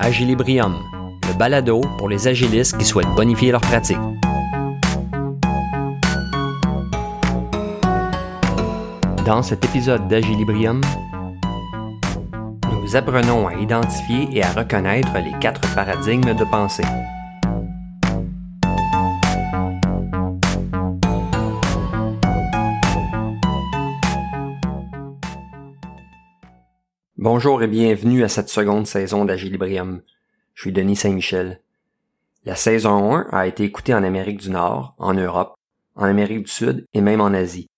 Agilibrium, le balado pour les agilistes qui souhaitent bonifier leur pratique. Dans cet épisode d'Agilibrium, nous apprenons à identifier et à reconnaître les quatre paradigmes de pensée. Bonjour et bienvenue à cette seconde saison d'Agilibrium. Je suis Denis Saint-Michel. La saison 1 a été écoutée en Amérique du Nord, en Europe, en Amérique du Sud et même en Asie.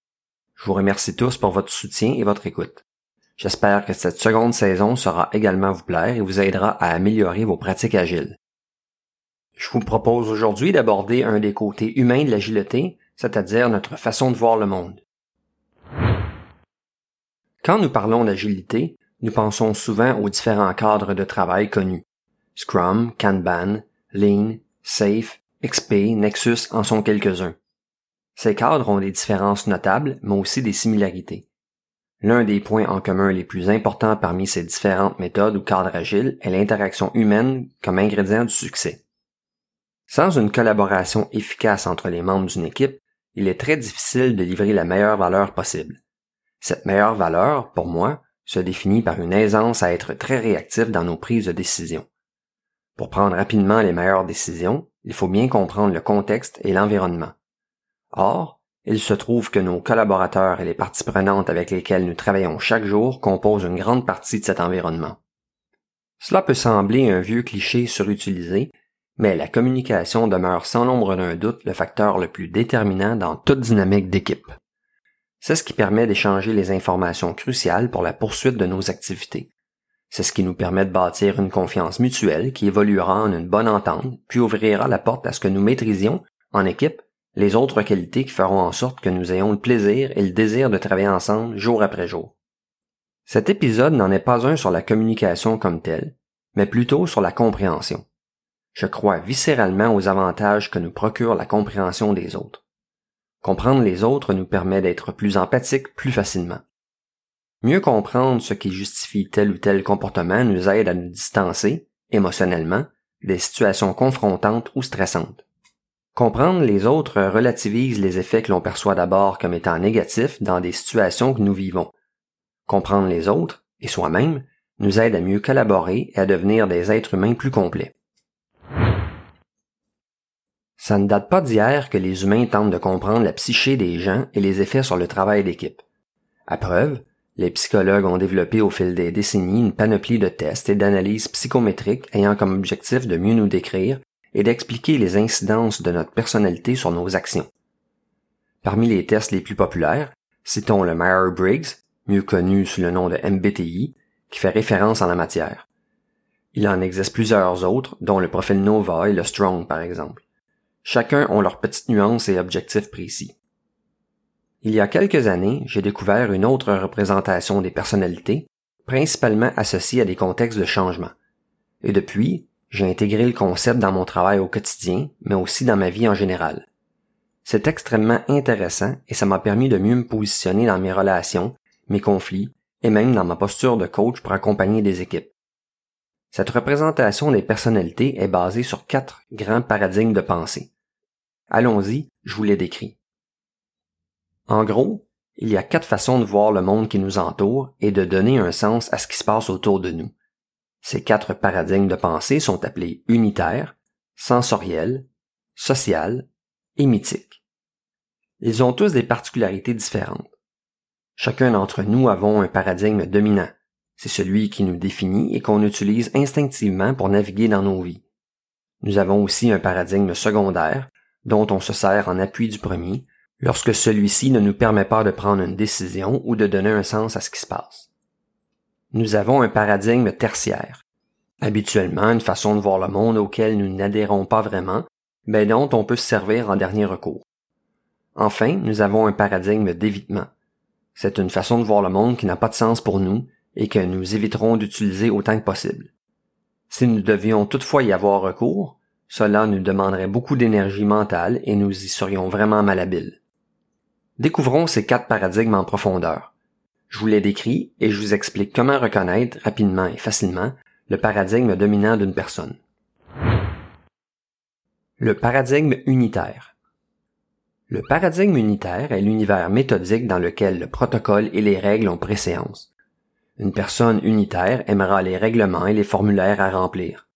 Je vous remercie tous pour votre soutien et votre écoute. J'espère que cette seconde saison sera également vous plaire et vous aidera à améliorer vos pratiques agiles. Je vous propose aujourd'hui d'aborder un des côtés humains de l'agilité, c'est-à-dire notre façon de voir le monde. Quand nous parlons d'agilité, nous pensons souvent aux différents cadres de travail connus. Scrum, Kanban, Lean, Safe, XP, Nexus en sont quelques-uns. Ces cadres ont des différences notables, mais aussi des similarités. L'un des points en commun les plus importants parmi ces différentes méthodes ou cadres agiles est l'interaction humaine comme ingrédient du succès. Sans une collaboration efficace entre les membres d'une équipe, il est très difficile de livrer la meilleure valeur possible. Cette meilleure valeur, pour moi, se définit par une aisance à être très réactif dans nos prises de décision. Pour prendre rapidement les meilleures décisions, il faut bien comprendre le contexte et l'environnement. Or, il se trouve que nos collaborateurs et les parties prenantes avec lesquelles nous travaillons chaque jour composent une grande partie de cet environnement. Cela peut sembler un vieux cliché surutilisé, mais la communication demeure sans l'ombre d'un doute le facteur le plus déterminant dans toute dynamique d'équipe. C'est ce qui permet d'échanger les informations cruciales pour la poursuite de nos activités. C'est ce qui nous permet de bâtir une confiance mutuelle qui évoluera en une bonne entente, puis ouvrira la porte à ce que nous maîtrisions, en équipe, les autres qualités qui feront en sorte que nous ayons le plaisir et le désir de travailler ensemble jour après jour. Cet épisode n'en est pas un sur la communication comme telle, mais plutôt sur la compréhension. Je crois viscéralement aux avantages que nous procure la compréhension des autres. Comprendre les autres nous permet d'être plus empathiques plus facilement. Mieux comprendre ce qui justifie tel ou tel comportement nous aide à nous distancer, émotionnellement, des situations confrontantes ou stressantes. Comprendre les autres relativise les effets que l'on perçoit d'abord comme étant négatifs dans des situations que nous vivons. Comprendre les autres, et soi-même, nous aide à mieux collaborer et à devenir des êtres humains plus complets. Ça ne date pas d'hier que les humains tentent de comprendre la psyché des gens et les effets sur le travail d'équipe. À preuve, les psychologues ont développé au fil des décennies une panoplie de tests et d'analyses psychométriques ayant comme objectif de mieux nous décrire et d'expliquer les incidences de notre personnalité sur nos actions. Parmi les tests les plus populaires, citons le Myers-Briggs, mieux connu sous le nom de MBTI, qui fait référence en la matière. Il en existe plusieurs autres, dont le profil Nova et le Strong par exemple. Chacun ont leurs petites nuances et objectifs précis. Il y a quelques années, j'ai découvert une autre représentation des personnalités, principalement associée à des contextes de changement. Et depuis, j'ai intégré le concept dans mon travail au quotidien, mais aussi dans ma vie en général. C'est extrêmement intéressant et ça m'a permis de mieux me positionner dans mes relations, mes conflits et même dans ma posture de coach pour accompagner des équipes. Cette représentation des personnalités est basée sur quatre grands paradigmes de pensée. Allons-y, je vous les décris. En gros, il y a quatre façons de voir le monde qui nous entoure et de donner un sens à ce qui se passe autour de nous. Ces quatre paradigmes de pensée sont appelés unitaires, sensoriels, social et mythiques. Ils ont tous des particularités différentes. Chacun d'entre nous avons un paradigme dominant, c'est celui qui nous définit et qu'on utilise instinctivement pour naviguer dans nos vies. Nous avons aussi un paradigme secondaire, dont on se sert en appui du premier, lorsque celui-ci ne nous permet pas de prendre une décision ou de donner un sens à ce qui se passe. Nous avons un paradigme tertiaire, habituellement une façon de voir le monde auquel nous n'adhérons pas vraiment, mais dont on peut se servir en dernier recours. Enfin, nous avons un paradigme d'évitement. C'est une façon de voir le monde qui n'a pas de sens pour nous et que nous éviterons d'utiliser autant que possible. Si nous devions toutefois y avoir recours, cela nous demanderait beaucoup d'énergie mentale et nous y serions vraiment malhabiles. Découvrons ces quatre paradigmes en profondeur. Je vous les décris et je vous explique comment reconnaître rapidement et facilement le paradigme dominant d'une personne. Le paradigme unitaire. Le paradigme unitaire est l'univers méthodique dans lequel le protocole et les règles ont préséance. Une personne unitaire aimera les règlements et les formulaires à remplir.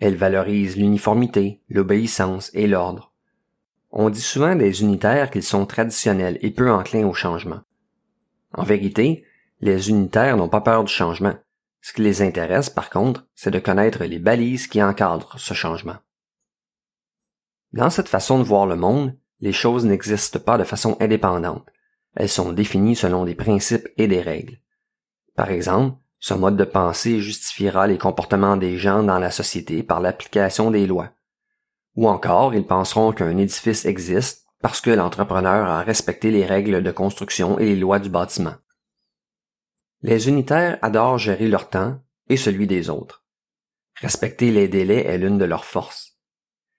Elle valorise l'uniformité, l'obéissance et l'ordre. On dit souvent des unitaires qu'ils sont traditionnels et peu enclins au changement. En vérité, les unitaires n'ont pas peur du changement. Ce qui les intéresse, par contre, c'est de connaître les balises qui encadrent ce changement. Dans cette façon de voir le monde, les choses n'existent pas de façon indépendante. Elles sont définies selon des principes et des règles. Par exemple, ce mode de pensée justifiera les comportements des gens dans la société par l'application des lois. Ou encore, ils penseront qu'un édifice existe parce que l'entrepreneur a respecté les règles de construction et les lois du bâtiment. Les unitaires adorent gérer leur temps et celui des autres. Respecter les délais est l'une de leurs forces.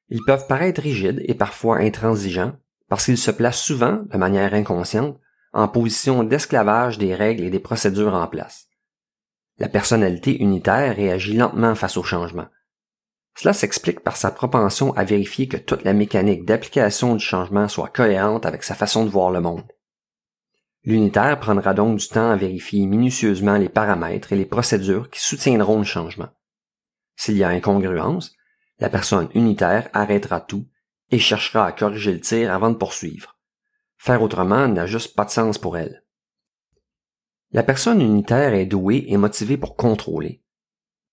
Ils peuvent paraître rigides et parfois intransigeants parce qu'ils se placent souvent, de manière inconsciente, en position d'esclavage des règles et des procédures en place. La personnalité unitaire réagit lentement face au changement. Cela s'explique par sa propension à vérifier que toute la mécanique d'application du changement soit cohérente avec sa façon de voir le monde. L'unitaire prendra donc du temps à vérifier minutieusement les paramètres et les procédures qui soutiendront le changement. S'il y a incongruence, la personne unitaire arrêtera tout et cherchera à corriger le tir avant de poursuivre. Faire autrement n'a juste pas de sens pour elle. La personne unitaire est douée et motivée pour contrôler.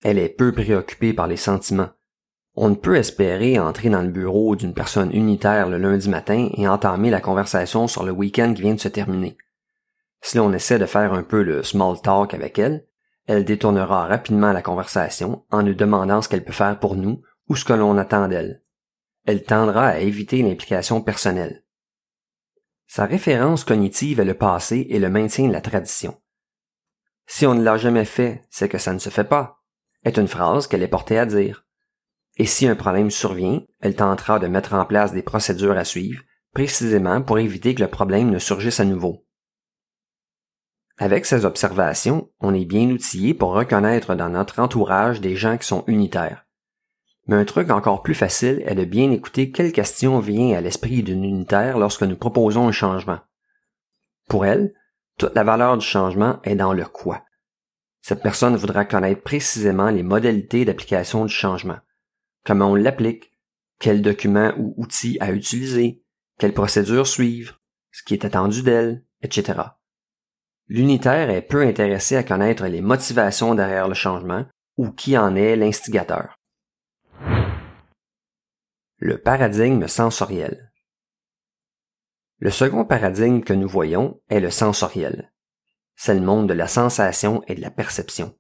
Elle est peu préoccupée par les sentiments. On ne peut espérer entrer dans le bureau d'une personne unitaire le lundi matin et entamer la conversation sur le week-end qui vient de se terminer. Si l'on essaie de faire un peu le small talk avec elle, elle détournera rapidement la conversation en nous demandant ce qu'elle peut faire pour nous ou ce que l'on attend d'elle. Elle tendra à éviter l'implication personnelle. Sa référence cognitive est le passé et le maintien de la tradition. Si on ne l'a jamais fait, c'est que ça ne se fait pas, est une phrase qu'elle est portée à dire. Et si un problème survient, elle tentera de mettre en place des procédures à suivre, précisément pour éviter que le problème ne surgisse à nouveau. Avec ces observations, on est bien outillé pour reconnaître dans notre entourage des gens qui sont unitaires. Mais un truc encore plus facile est de bien écouter quelle question vient à l'esprit d'une unitaire lorsque nous proposons un changement. Pour elle, toute la valeur du changement est dans le quoi. Cette personne voudra connaître précisément les modalités d'application du changement. Comment on l'applique, quels documents ou outils à utiliser, quelles procédures suivre, ce qui est attendu d'elle, etc. L'unitaire est peu intéressé à connaître les motivations derrière le changement ou qui en est l'instigateur. Le paradigme sensoriel. Le second paradigme que nous voyons est le sensoriel. C'est le monde de la sensation et de la perception.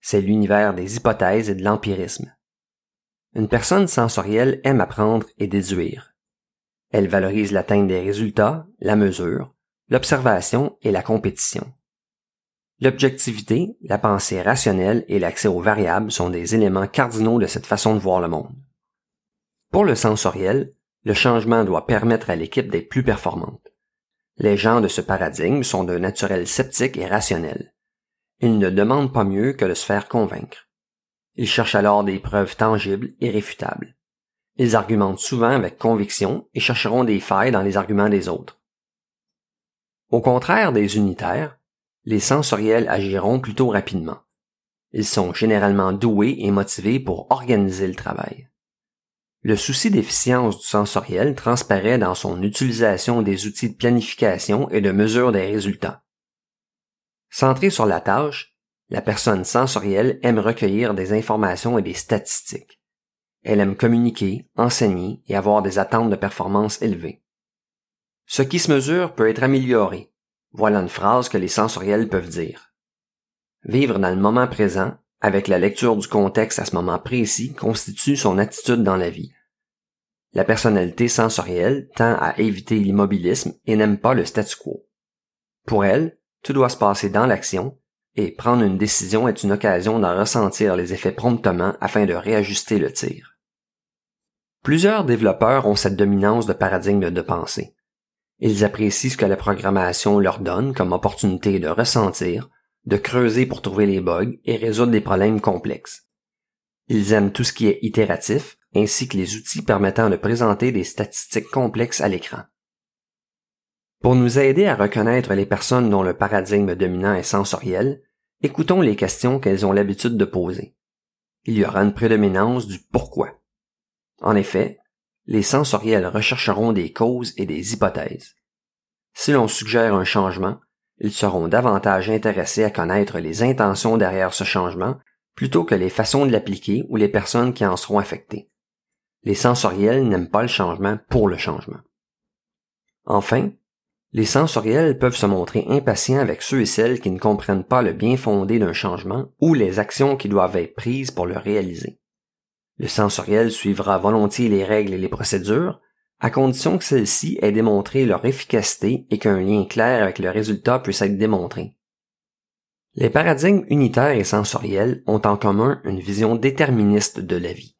C'est l'univers des hypothèses et de l'empirisme. Une personne sensorielle aime apprendre et déduire. Elle valorise l'atteinte des résultats, la mesure, l'observation et la compétition. L'objectivité, la pensée rationnelle et l'accès aux variables sont des éléments cardinaux de cette façon de voir le monde. Pour le sensoriel, le changement doit permettre à l'équipe d'être plus performante. Les gens de ce paradigme sont de naturel sceptique et rationnel. Ils ne demandent pas mieux que de se faire convaincre. Ils cherchent alors des preuves tangibles et réfutables. Ils argumentent souvent avec conviction et chercheront des failles dans les arguments des autres. Au contraire des unitaires, les sensoriels agiront plutôt rapidement. Ils sont généralement doués et motivés pour organiser le travail. Le souci d'efficience du sensoriel transparaît dans son utilisation des outils de planification et de mesure des résultats. Centré sur la tâche, la personne sensorielle aime recueillir des informations et des statistiques. Elle aime communiquer, enseigner et avoir des attentes de performance élevées. Ce qui se mesure peut être amélioré. Voilà une phrase que les sensoriels peuvent dire. Vivre dans le moment présent, avec la lecture du contexte à ce moment précis, constitue son attitude dans la vie. La personnalité sensorielle tend à éviter l'immobilisme et n'aime pas le statu quo. Pour elle, tout doit se passer dans l'action, et prendre une décision est une occasion d'en ressentir les effets promptement afin de réajuster le tir. Plusieurs développeurs ont cette dominance de paradigme de pensée. Ils apprécient ce que la programmation leur donne comme opportunité de ressentir, de creuser pour trouver les bugs et résoudre des problèmes complexes. Ils aiment tout ce qui est itératif, ainsi que les outils permettant de présenter des statistiques complexes à l'écran. Pour nous aider à reconnaître les personnes dont le paradigme dominant est sensoriel, écoutons les questions qu'elles ont l'habitude de poser. Il y aura une prédominance du pourquoi. En effet, les sensoriels rechercheront des causes et des hypothèses. Si l'on suggère un changement, ils seront davantage intéressés à connaître les intentions derrière ce changement plutôt que les façons de l'appliquer ou les personnes qui en seront affectées. Les sensoriels n'aiment pas le changement pour le changement. Enfin, les sensoriels peuvent se montrer impatients avec ceux et celles qui ne comprennent pas le bien fondé d'un changement ou les actions qui doivent être prises pour le réaliser. Le sensoriel suivra volontiers les règles et les procédures, à condition que celles-ci aient démontré leur efficacité et qu'un lien clair avec le résultat puisse être démontré. Les paradigmes unitaires et sensoriels ont en commun une vision déterministe de la vie,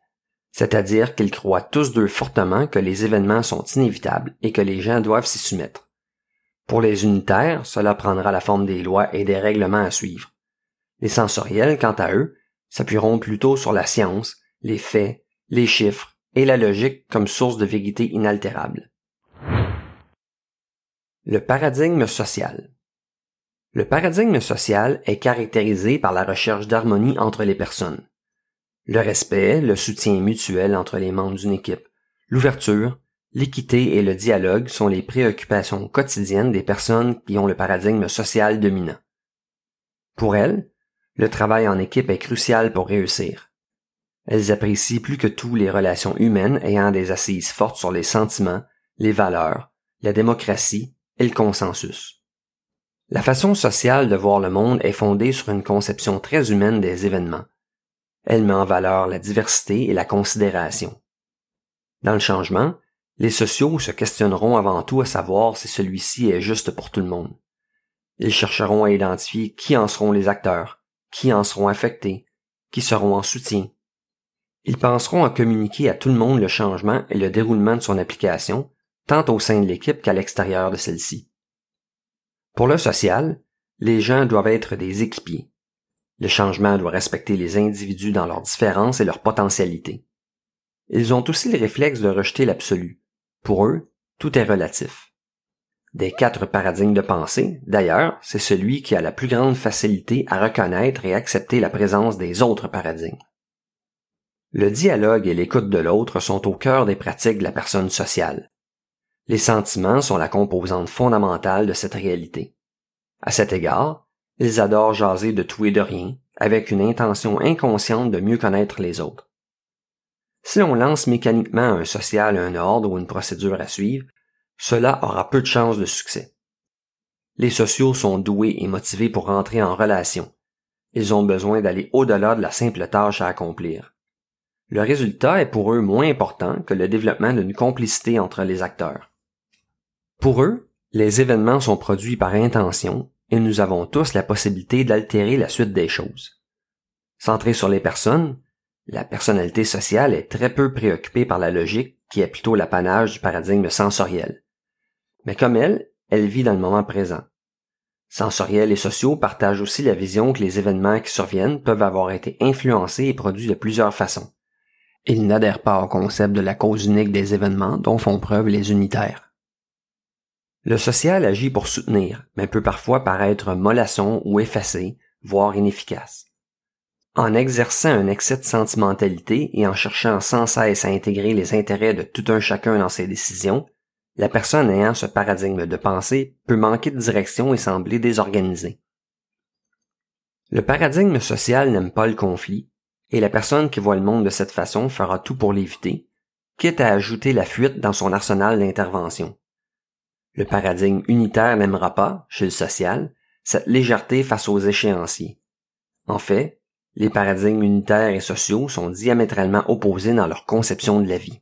c'est-à-dire qu'ils croient tous deux fortement que les événements sont inévitables et que les gens doivent s'y soumettre. Pour les unitaires, cela prendra la forme des lois et des règlements à suivre. Les sensoriels, quant à eux, s'appuieront plutôt sur la science, les faits, les chiffres et la logique comme source de vérité inaltérable. Le paradigme social. Le paradigme social est caractérisé par la recherche d'harmonie entre les personnes. Le respect, le soutien mutuel entre les membres d'une équipe, l'ouverture, l'équité et le dialogue sont les préoccupations quotidiennes des personnes qui ont le paradigme social dominant. Pour elles, le travail en équipe est crucial pour réussir. Elles apprécient plus que tout les relations humaines ayant des assises fortes sur les sentiments, les valeurs, la démocratie et le consensus. La façon sociale de voir le monde est fondée sur une conception très humaine des événements. Elle met en valeur la diversité et la considération. Dans le changement, les sociaux se questionneront avant tout à savoir si celui-ci est juste pour tout le monde. Ils chercheront à identifier qui en seront les acteurs, qui en seront affectés, qui seront en soutien, ils penseront à communiquer à tout le monde le changement et le déroulement de son application, tant au sein de l'équipe qu'à l'extérieur de celle-ci. Pour le social, les gens doivent être des équipiers. Le changement doit respecter les individus dans leurs différences et leurs potentialités. Ils ont aussi le réflexe de rejeter l'absolu. Pour eux, tout est relatif. Des quatre paradigmes de pensée, d'ailleurs, c'est celui qui a la plus grande facilité à reconnaître et accepter la présence des autres paradigmes. Le dialogue et l'écoute de l'autre sont au cœur des pratiques de la personne sociale. Les sentiments sont la composante fondamentale de cette réalité. À cet égard, ils adorent jaser de tout et de rien, avec une intention inconsciente de mieux connaître les autres. Si l'on lance mécaniquement un social un ordre ou une procédure à suivre, cela aura peu de chances de succès. Les sociaux sont doués et motivés pour entrer en relation. Ils ont besoin d'aller au-delà de la simple tâche à accomplir le résultat est pour eux moins important que le développement d'une complicité entre les acteurs. Pour eux, les événements sont produits par intention et nous avons tous la possibilité d'altérer la suite des choses. Centré sur les personnes, la personnalité sociale est très peu préoccupée par la logique qui est plutôt l'apanage du paradigme sensoriel. Mais comme elle, elle vit dans le moment présent. Sensoriels et sociaux partagent aussi la vision que les événements qui surviennent peuvent avoir été influencés et produits de plusieurs façons. Ils n'adhèrent pas au concept de la cause unique des événements dont font preuve les unitaires. Le social agit pour soutenir, mais peut parfois paraître mollasson ou effacé, voire inefficace. En exerçant un excès de sentimentalité et en cherchant sans cesse à intégrer les intérêts de tout un chacun dans ses décisions, la personne ayant ce paradigme de pensée peut manquer de direction et sembler désorganisée. Le paradigme social n'aime pas le conflit, et la personne qui voit le monde de cette façon fera tout pour l'éviter, quitte à ajouter la fuite dans son arsenal d'intervention. Le paradigme unitaire n'aimera pas, chez le social, cette légèreté face aux échéanciers. En fait, les paradigmes unitaires et sociaux sont diamétralement opposés dans leur conception de la vie.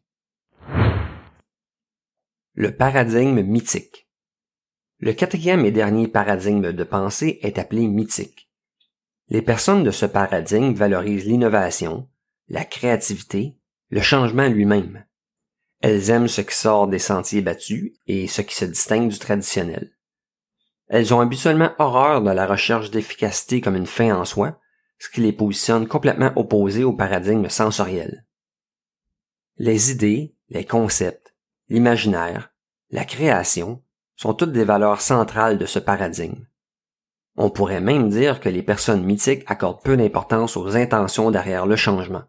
Le paradigme mythique. Le quatrième et dernier paradigme de pensée est appelé mythique. Les personnes de ce paradigme valorisent l'innovation, la créativité, le changement lui-même. Elles aiment ce qui sort des sentiers battus et ce qui se distingue du traditionnel. Elles ont habituellement horreur de la recherche d'efficacité comme une fin en soi, ce qui les positionne complètement opposés au paradigme sensoriel. Les idées, les concepts, l'imaginaire, la création sont toutes des valeurs centrales de ce paradigme. On pourrait même dire que les personnes mythiques accordent peu d'importance aux intentions derrière le changement.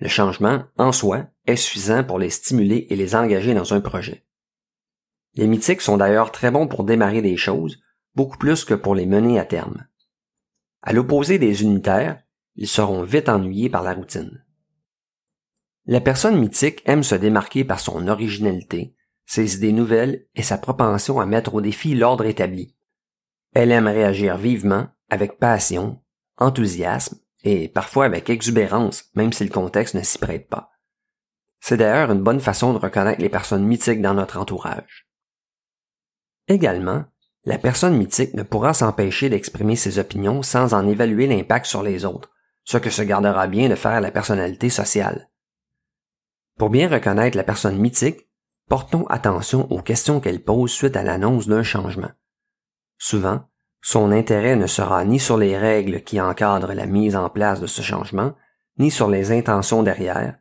Le changement, en soi, est suffisant pour les stimuler et les engager dans un projet. Les mythiques sont d'ailleurs très bons pour démarrer des choses, beaucoup plus que pour les mener à terme. À l'opposé des unitaires, ils seront vite ennuyés par la routine. La personne mythique aime se démarquer par son originalité, ses idées nouvelles et sa propension à mettre au défi l'ordre établi. Elle aime réagir vivement, avec passion, enthousiasme et parfois avec exubérance, même si le contexte ne s'y prête pas. C'est d'ailleurs une bonne façon de reconnaître les personnes mythiques dans notre entourage. Également, la personne mythique ne pourra s'empêcher d'exprimer ses opinions sans en évaluer l'impact sur les autres, ce que se gardera bien de faire la personnalité sociale. Pour bien reconnaître la personne mythique, portons attention aux questions qu'elle pose suite à l'annonce d'un changement. Souvent, son intérêt ne sera ni sur les règles qui encadrent la mise en place de ce changement, ni sur les intentions derrière,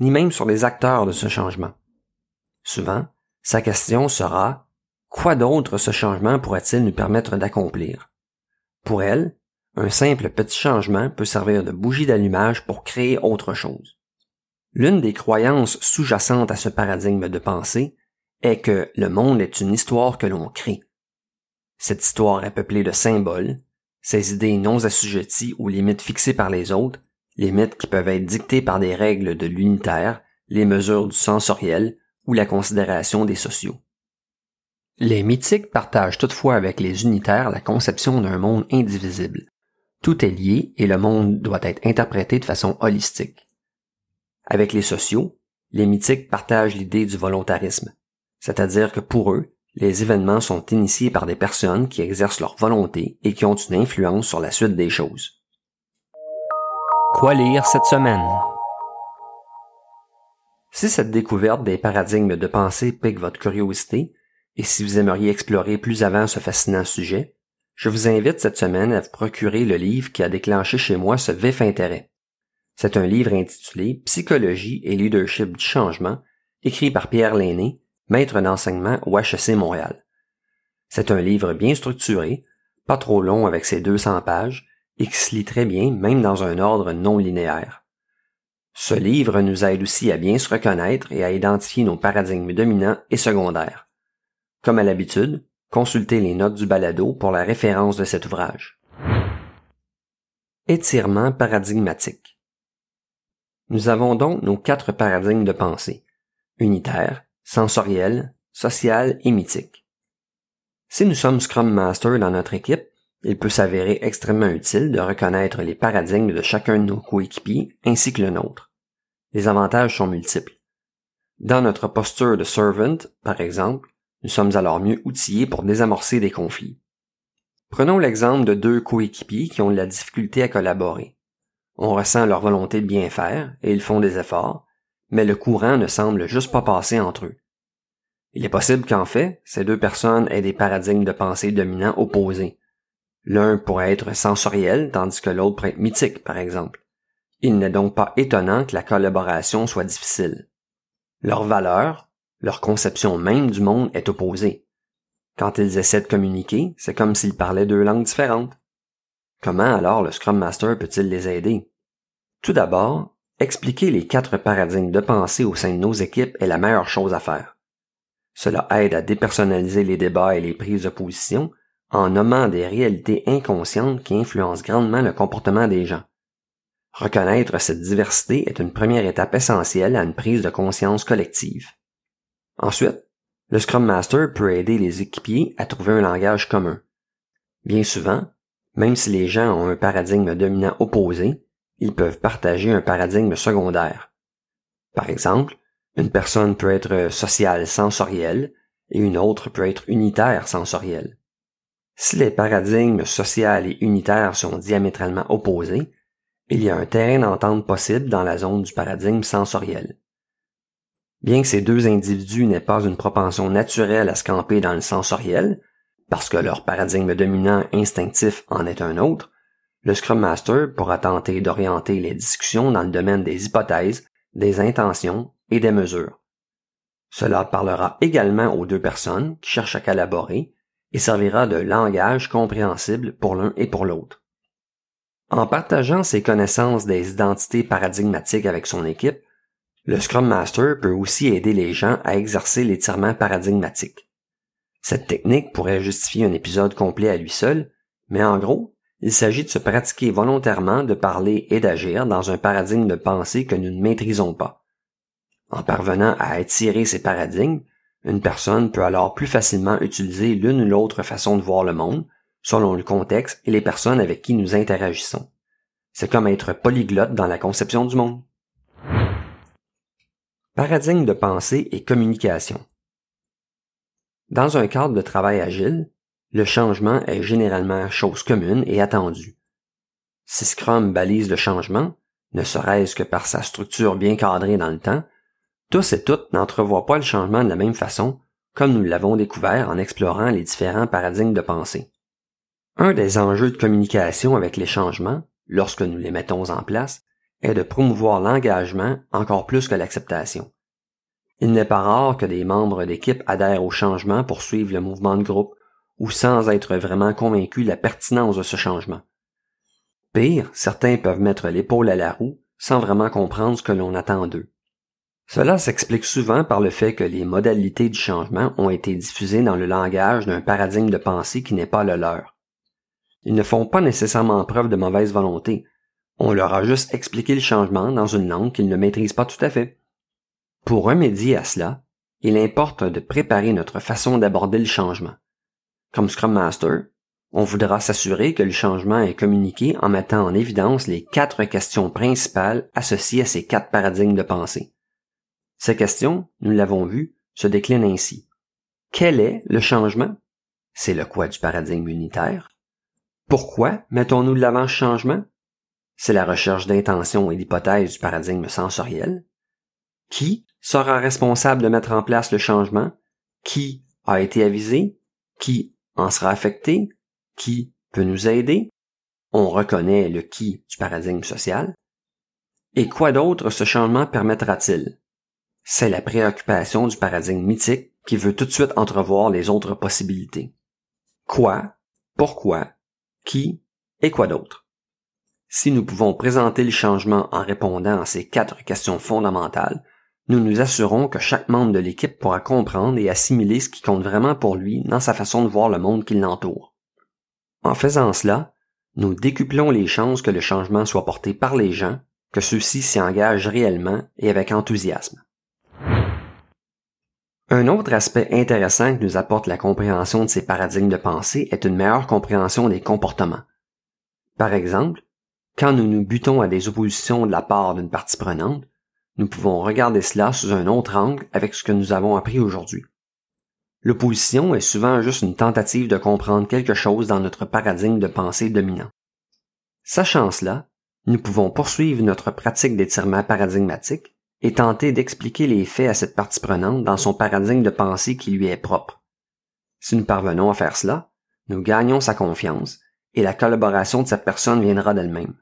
ni même sur les acteurs de ce changement. Souvent, sa question sera Quoi d'autre ce changement pourrait-il nous permettre d'accomplir? Pour elle, un simple petit changement peut servir de bougie d'allumage pour créer autre chose. L'une des croyances sous-jacentes à ce paradigme de pensée est que le monde est une histoire que l'on crée. Cette histoire est peuplée de symboles, ces idées non assujetties aux limites fixées par les autres, limites qui peuvent être dictées par des règles de l'unitaire, les mesures du sensoriel ou la considération des sociaux. Les mythiques partagent toutefois avec les unitaires la conception d'un monde indivisible. Tout est lié et le monde doit être interprété de façon holistique. Avec les sociaux, les mythiques partagent l'idée du volontarisme, c'est-à-dire que pour eux, les événements sont initiés par des personnes qui exercent leur volonté et qui ont une influence sur la suite des choses. Quoi lire cette semaine? Si cette découverte des paradigmes de pensée pique votre curiosité, et si vous aimeriez explorer plus avant ce fascinant sujet, je vous invite cette semaine à vous procurer le livre qui a déclenché chez moi ce vif intérêt. C'est un livre intitulé Psychologie et leadership du changement, écrit par Pierre Lainé, maître d'enseignement au HEC Montréal. C'est un livre bien structuré, pas trop long avec ses 200 pages, et qui se lit très bien même dans un ordre non linéaire. Ce livre nous aide aussi à bien se reconnaître et à identifier nos paradigmes dominants et secondaires. Comme à l'habitude, consultez les notes du balado pour la référence de cet ouvrage. Étirement paradigmatique. Nous avons donc nos quatre paradigmes de pensée, unitaire, sensoriel, social et mythique. Si nous sommes Scrum Master dans notre équipe, il peut s'avérer extrêmement utile de reconnaître les paradigmes de chacun de nos coéquipiers ainsi que le nôtre. Les avantages sont multiples. Dans notre posture de servant, par exemple, nous sommes alors mieux outillés pour désamorcer des conflits. Prenons l'exemple de deux coéquipiers qui ont de la difficulté à collaborer. On ressent leur volonté de bien faire et ils font des efforts, mais le courant ne semble juste pas passer entre eux. Il est possible qu'en fait, ces deux personnes aient des paradigmes de pensée dominants opposés. L'un pourrait être sensoriel, tandis que l'autre pourrait être mythique, par exemple. Il n'est donc pas étonnant que la collaboration soit difficile. Leurs valeurs, leur conception même du monde est opposée. Quand ils essaient de communiquer, c'est comme s'ils parlaient deux langues différentes. Comment alors le Scrum Master peut-il les aider? Tout d'abord, expliquer les quatre paradigmes de pensée au sein de nos équipes est la meilleure chose à faire. Cela aide à dépersonnaliser les débats et les prises de position en nommant des réalités inconscientes qui influencent grandement le comportement des gens. Reconnaître cette diversité est une première étape essentielle à une prise de conscience collective. Ensuite, le Scrum Master peut aider les équipiers à trouver un langage commun. Bien souvent, même si les gens ont un paradigme dominant opposé, ils peuvent partager un paradigme secondaire. Par exemple, une personne peut être sociale sensorielle et une autre peut être unitaire sensorielle. Si les paradigmes social et unitaires sont diamétralement opposés, il y a un terrain d'entente possible dans la zone du paradigme sensoriel. Bien que ces deux individus n'aient pas une propension naturelle à se camper dans le sensoriel, parce que leur paradigme dominant instinctif en est un autre, le Scrum Master pourra tenter d'orienter les discussions dans le domaine des hypothèses, des intentions et des mesures. Cela parlera également aux deux personnes qui cherchent à collaborer et servira de langage compréhensible pour l'un et pour l'autre. En partageant ses connaissances des identités paradigmatiques avec son équipe, le Scrum Master peut aussi aider les gens à exercer l'étirement paradigmatique. Cette technique pourrait justifier un épisode complet à lui seul, mais en gros, il s'agit de se pratiquer volontairement de parler et d'agir dans un paradigme de pensée que nous ne maîtrisons pas. En parvenant à attirer ces paradigmes, une personne peut alors plus facilement utiliser l'une ou l'autre façon de voir le monde, selon le contexte et les personnes avec qui nous interagissons. C'est comme être polyglotte dans la conception du monde. Paradigme de pensée et communication. Dans un cadre de travail agile, le changement est généralement chose commune et attendue. Si Scrum balise le changement, ne serait-ce que par sa structure bien cadrée dans le temps, tous et toutes n'entrevoient pas le changement de la même façon, comme nous l'avons découvert en explorant les différents paradigmes de pensée. Un des enjeux de communication avec les changements, lorsque nous les mettons en place, est de promouvoir l'engagement encore plus que l'acceptation. Il n'est pas rare que des membres d'équipe adhèrent au changement pour suivre le mouvement de groupe ou sans être vraiment convaincus de la pertinence de ce changement. Pire, certains peuvent mettre l'épaule à la roue sans vraiment comprendre ce que l'on attend d'eux. Cela s'explique souvent par le fait que les modalités du changement ont été diffusées dans le langage d'un paradigme de pensée qui n'est pas le leur. Ils ne font pas nécessairement preuve de mauvaise volonté. On leur a juste expliqué le changement dans une langue qu'ils ne maîtrisent pas tout à fait. Pour remédier à cela, il importe de préparer notre façon d'aborder le changement. Comme Scrum Master, on voudra s'assurer que le changement est communiqué en mettant en évidence les quatre questions principales associées à ces quatre paradigmes de pensée. Ces questions, nous l'avons vu, se déclinent ainsi. Quel est le changement? C'est le quoi du paradigme unitaire. Pourquoi mettons-nous de l'avant ce changement? C'est la recherche d'intention et d'hypothèses du paradigme sensoriel. Qui sera responsable de mettre en place le changement? Qui a été avisé? Qui en sera affecté? Qui peut nous aider? On reconnaît le qui du paradigme social. Et quoi d'autre ce changement permettra-t-il? C'est la préoccupation du paradigme mythique qui veut tout de suite entrevoir les autres possibilités. Quoi? Pourquoi? Qui? Et quoi d'autre? Si nous pouvons présenter le changement en répondant à ces quatre questions fondamentales, nous nous assurons que chaque membre de l'équipe pourra comprendre et assimiler ce qui compte vraiment pour lui dans sa façon de voir le monde qui l'entoure. En faisant cela, nous décuplons les chances que le changement soit porté par les gens, que ceux-ci s'y engagent réellement et avec enthousiasme. Un autre aspect intéressant que nous apporte la compréhension de ces paradigmes de pensée est une meilleure compréhension des comportements. Par exemple, quand nous nous butons à des oppositions de la part d'une partie prenante, nous pouvons regarder cela sous un autre angle avec ce que nous avons appris aujourd'hui. L'opposition est souvent juste une tentative de comprendre quelque chose dans notre paradigme de pensée dominant. Sachant cela, nous pouvons poursuivre notre pratique d'étirement paradigmatique et tenter d'expliquer les faits à cette partie prenante dans son paradigme de pensée qui lui est propre. Si nous parvenons à faire cela, nous gagnons sa confiance et la collaboration de cette personne viendra d'elle-même.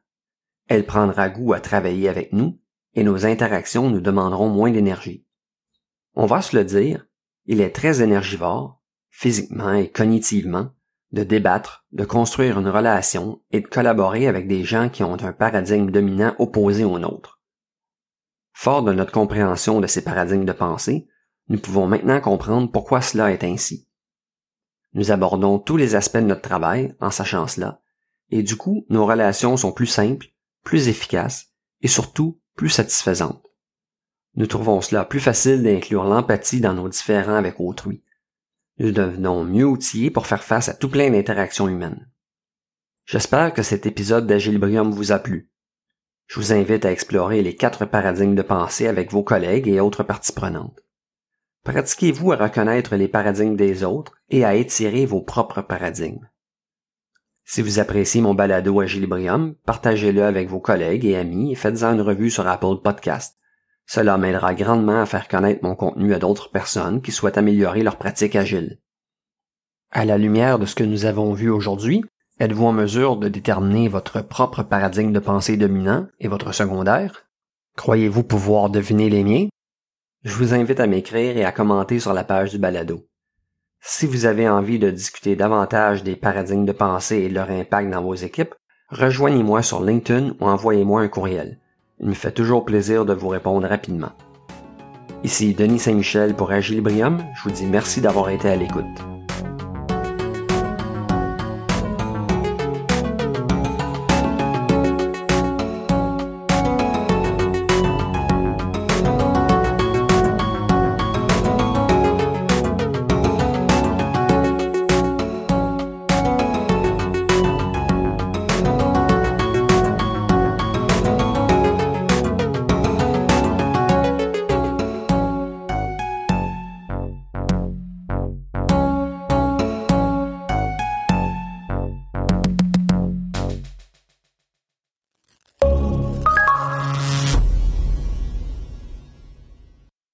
Elle prendra goût à travailler avec nous et nos interactions nous demanderont moins d'énergie. On va se le dire, il est très énergivore, physiquement et cognitivement, de débattre, de construire une relation et de collaborer avec des gens qui ont un paradigme dominant opposé au nôtre. Fort de notre compréhension de ces paradigmes de pensée, nous pouvons maintenant comprendre pourquoi cela est ainsi. Nous abordons tous les aspects de notre travail en sachant cela, et du coup, nos relations sont plus simples, plus efficaces et surtout plus satisfaisante. Nous trouvons cela plus facile d'inclure l'empathie dans nos différends avec autrui. Nous devenons mieux outillés pour faire face à tout plein d'interactions humaines. J'espère que cet épisode d'Agilibrium vous a plu. Je vous invite à explorer les quatre paradigmes de pensée avec vos collègues et autres parties prenantes. Pratiquez-vous à reconnaître les paradigmes des autres et à étirer vos propres paradigmes. Si vous appréciez mon balado à Gilibrium, partagez-le avec vos collègues et amis et faites-en une revue sur Apple Podcast. Cela m'aidera grandement à faire connaître mon contenu à d'autres personnes qui souhaitent améliorer leur pratique agile. À la lumière de ce que nous avons vu aujourd'hui, êtes-vous en mesure de déterminer votre propre paradigme de pensée dominant et votre secondaire? Croyez-vous pouvoir deviner les miens? Je vous invite à m'écrire et à commenter sur la page du balado. Si vous avez envie de discuter davantage des paradigmes de pensée et leur impact dans vos équipes, rejoignez-moi sur LinkedIn ou envoyez-moi un courriel. Il me fait toujours plaisir de vous répondre rapidement. Ici Denis Saint-Michel pour Agilibrium, je vous dis merci d'avoir été à l'écoute.